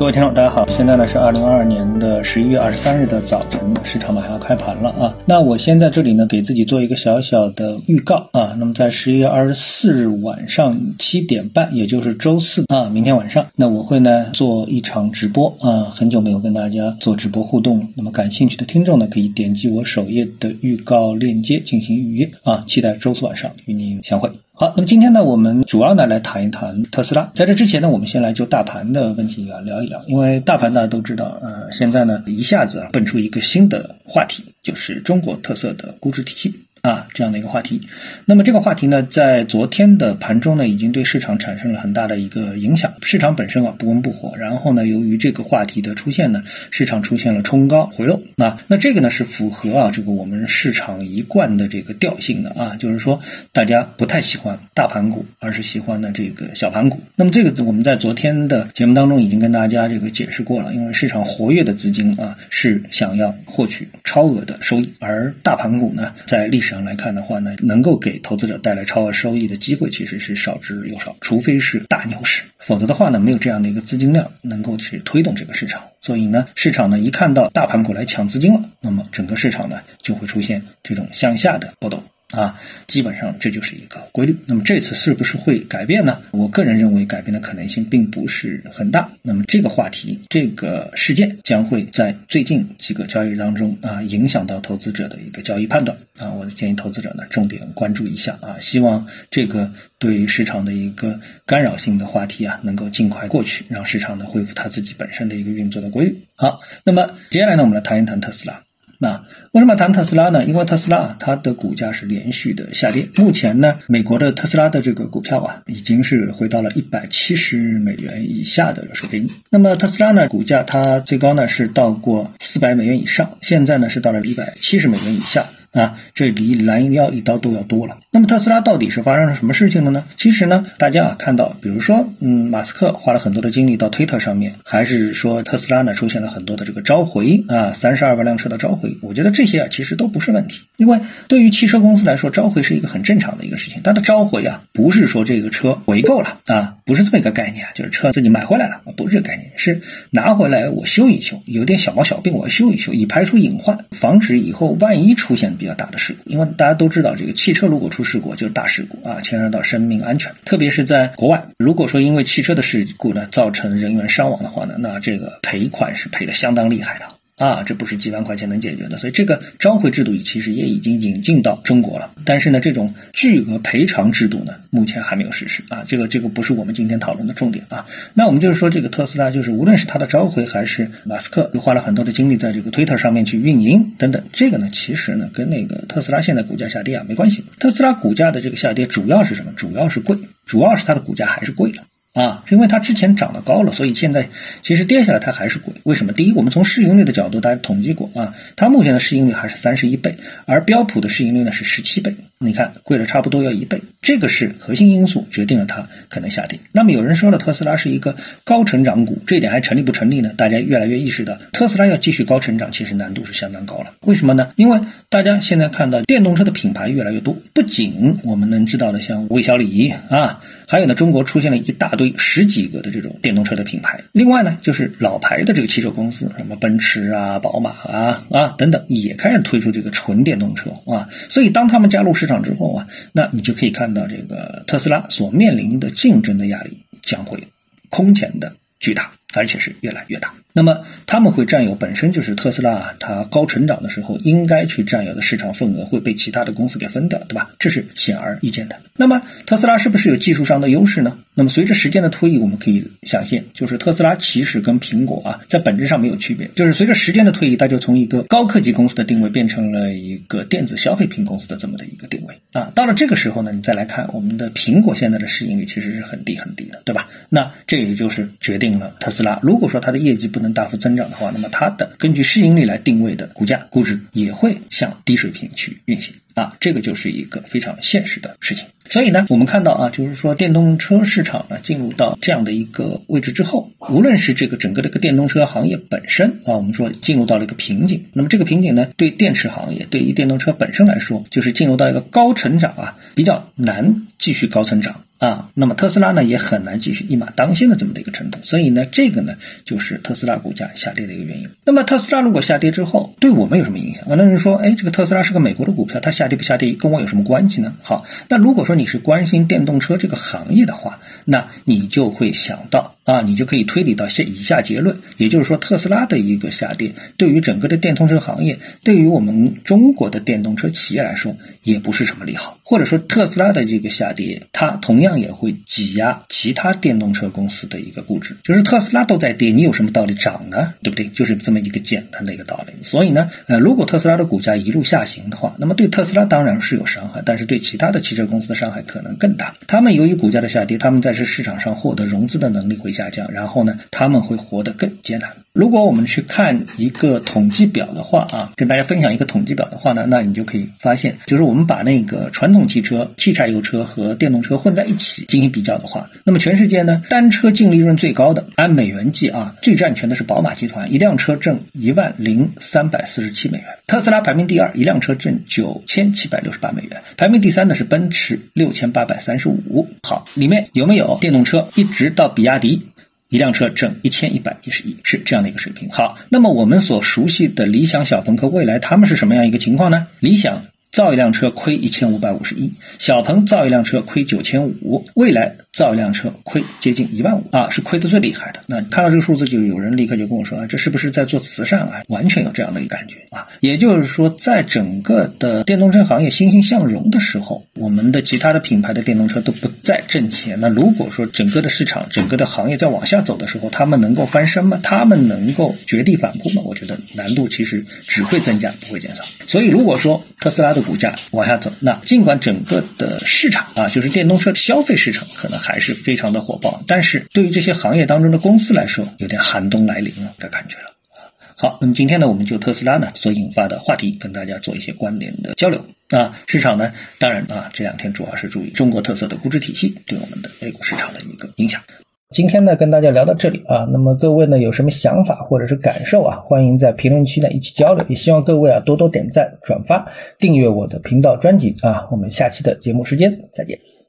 各位听众，大家好，现在呢是二零二二年的十一月二十三日的早晨，市场马上要开盘了啊。那我先在这里呢给自己做一个小小的预告啊。那么在十一月二十四日晚上七点半，也就是周四啊，明天晚上，那我会呢做一场直播啊。很久没有跟大家做直播互动了，那么感兴趣的听众呢可以点击我首页的预告链接进行预约啊。期待周四晚上与您相会。好，那么今天呢，我们主要呢来谈一谈特斯拉。在这之前呢，我们先来就大盘的问题啊聊一因为大盘大家都知道，呃，现在呢一下子啊蹦出一个新的话题，就是中国特色的估值体系。啊，这样的一个话题，那么这个话题呢，在昨天的盘中呢，已经对市场产生了很大的一个影响。市场本身啊不温不火，然后呢，由于这个话题的出现呢，市场出现了冲高回落。那那这个呢是符合啊这个我们市场一贯的这个调性的啊，就是说大家不太喜欢大盘股，而是喜欢呢这个小盘股。那么这个我们在昨天的节目当中已经跟大家这个解释过了，因为市场活跃的资金啊是想要获取超额的收益，而大盘股呢在历史上来看的话呢，能够给投资者带来超额收益的机会其实是少之又少，除非是大牛市，否则的话呢，没有这样的一个资金量能够去推动这个市场。所以呢，市场呢一看到大盘股来抢资金了，那么整个市场呢就会出现这种向下的波动。啊，基本上这就是一个规律。那么这次是不是会改变呢？我个人认为改变的可能性并不是很大。那么这个话题、这个事件将会在最近几个交易日当中啊，影响到投资者的一个交易判断啊。我建议投资者呢重点关注一下啊，希望这个对于市场的一个干扰性的话题啊，能够尽快过去，让市场呢恢复它自己本身的一个运作的规律。好，那么接下来呢，我们来谈一谈特斯拉。那为什么谈特斯拉呢？因为特斯拉它的股价是连续的下跌，目前呢，美国的特斯拉的这个股票啊，已经是回到了一百七十美元以下的水平。那么特斯拉呢，股价它最高呢是到过四百美元以上，现在呢是到了一百七十美元以下。啊，这离拦腰一刀都要多了。那么特斯拉到底是发生了什么事情了呢？其实呢，大家啊看到，比如说，嗯，马斯克花了很多的精力到推特上面，还是说特斯拉呢出现了很多的这个召回啊，三十二万辆车的召回。我觉得这些啊其实都不是问题，因为对于汽车公司来说，召回是一个很正常的一个事情。它的召回啊，不是说这个车回购了啊，不是这么一个概念啊，就是车自己买回来了，不是这个概念，是拿回来我修一修，有点小毛小病我要修一修，以排除隐患，防止以后万一出现。比较大的事故，因为大家都知道，这个汽车如果出事故就是大事故啊，牵涉到生命安全。特别是在国外，如果说因为汽车的事故呢造成人员伤亡的话呢，那这个赔款是赔的相当厉害的。啊，这不是几万块钱能解决的，所以这个召回制度其实也已经引进到中国了。但是呢，这种巨额赔偿制度呢，目前还没有实施啊。这个这个不是我们今天讨论的重点啊。那我们就是说，这个特斯拉就是无论是它的召回，还是马斯克又花了很多的精力在这个推特上面去运营等等，这个呢，其实呢，跟那个特斯拉现在股价下跌啊没关系。特斯拉股价的这个下跌主要是什么？主要是贵，主要是它的股价还是贵了。啊，是因为它之前涨得高了，所以现在其实跌下来它还是贵。为什么？第一，我们从市盈率的角度，大家统计过啊，它目前的市盈率还是三十一倍，而标普的市盈率呢是十七倍。你看，贵了差不多要一倍，这个是核心因素决定了它可能下跌。那么有人说了，特斯拉是一个高成长股，这一点还成立不成立呢？大家越来越意识到，特斯拉要继续高成长，其实难度是相当高了。为什么呢？因为大家现在看到电动车的品牌越来越多，不仅我们能知道的像魏小李啊，还有呢，中国出现了一大。堆十几个的这种电动车的品牌，另外呢，就是老牌的这个汽车公司，什么奔驰啊、宝马啊啊等等，也开始推出这个纯电动车啊。所以当他们加入市场之后啊，那你就可以看到这个特斯拉所面临的竞争的压力将会空前的巨大。而且是越来越大，那么他们会占有本身就是特斯拉啊它高成长的时候应该去占有的市场份额会被其他的公司给分掉，对吧？这是显而易见的。那么特斯拉是不是有技术上的优势呢？那么随着时间的推移，我们可以想象，就是特斯拉其实跟苹果啊在本质上没有区别，就是随着时间的推移，它就从一个高科技公司的定位变成了一个电子消费品公司的这么的一个定位啊。到了这个时候呢，你再来看我们的苹果现在的市盈率其实是很低很低的，对吧？那这也就是决定了特斯拉。如果说它的业绩不能大幅增长的话，那么它的根据市盈率来定位的股价估值也会向低水平去运行。啊，这个就是一个非常现实的事情。所以呢，我们看到啊，就是说电动车市场呢进入到这样的一个位置之后，无论是这个整个这个电动车行业本身啊，我们说进入到了一个瓶颈。那么这个瓶颈呢，对电池行业，对于电动车本身来说，就是进入到一个高成长啊，比较难继续高成长。啊，那么特斯拉呢也很难继续一马当先的这么的一个程度，所以呢，这个呢就是特斯拉股价下跌的一个原因。那么特斯拉如果下跌之后，对我们有什么影响？有人说，哎，这个特斯拉是个美国的股票，它下跌不下跌跟我有什么关系呢？好，那如果说你是关心电动车这个行业的话，那你就会想到啊，你就可以推理到下以下结论，也就是说，特斯拉的一个下跌，对于整个的电动车行业，对于我们中国的电动车企业来说，也不是什么利好，或者说特斯拉的这个下跌，它同样。也会挤压其他电动车公司的一个估值，就是特斯拉都在跌，你有什么道理涨呢？对不对？就是这么一个简单的一个道理。所以呢，呃，如果特斯拉的股价一路下行的话，那么对特斯斯拉当然是有伤害，但是对其他的汽车公司的伤害可能更大。他们由于股价的下跌，他们在这市场上获得融资的能力会下降，然后呢，他们会活得更艰难。如果我们去看一个统计表的话啊，跟大家分享一个统计表的话呢，那你就可以发现，就是我们把那个传统汽车、汽柴油车和电动车混在一起进行比较的话，那么全世界呢，单车净利润最高的，按美元计啊，最占全的是宝马集团，一辆车挣一万零三百四十七美元。特斯拉排名第二，一辆车挣九千千七百六十八美元。排名第三的是奔驰，六千八百三十五。好，里面有没有电动车？一直到比亚迪。一辆车挣一千一百一十一，是这样的一个水平。好，那么我们所熟悉的理想、小鹏和蔚来，他们是什么样一个情况呢？理想。造一辆车亏一千五百五十一，小鹏造一辆车亏九千五，蔚来造一辆车亏接近一万五啊，是亏的最厉害的。那看到这个数字，就有人立刻就跟我说啊，这是不是在做慈善啊？完全有这样的一个感觉啊。也就是说，在整个的电动车行业欣欣向荣的时候，我们的其他的品牌的电动车都不再挣钱。那如果说整个的市场、整个的行业在往下走的时候，他们能够翻身吗？他们能够绝地反扑吗？我觉得难度其实只会增加，不会减少。所以，如果说特斯拉的股价往下走，那尽管整个的市场啊，就是电动车消费市场可能还是非常的火爆，但是对于这些行业当中的公司来说，有点寒冬来临了的感觉了好，那么今天呢，我们就特斯拉呢所引发的话题，跟大家做一些观点的交流啊。市场呢，当然啊，这两天主要是注意中国特色的估值体系对我们的 A 股市场的一个影响。今天呢，跟大家聊到这里啊，那么各位呢有什么想法或者是感受啊，欢迎在评论区呢一起交流，也希望各位啊多多点赞、转发、订阅我的频道专辑啊，我们下期的节目时间再见。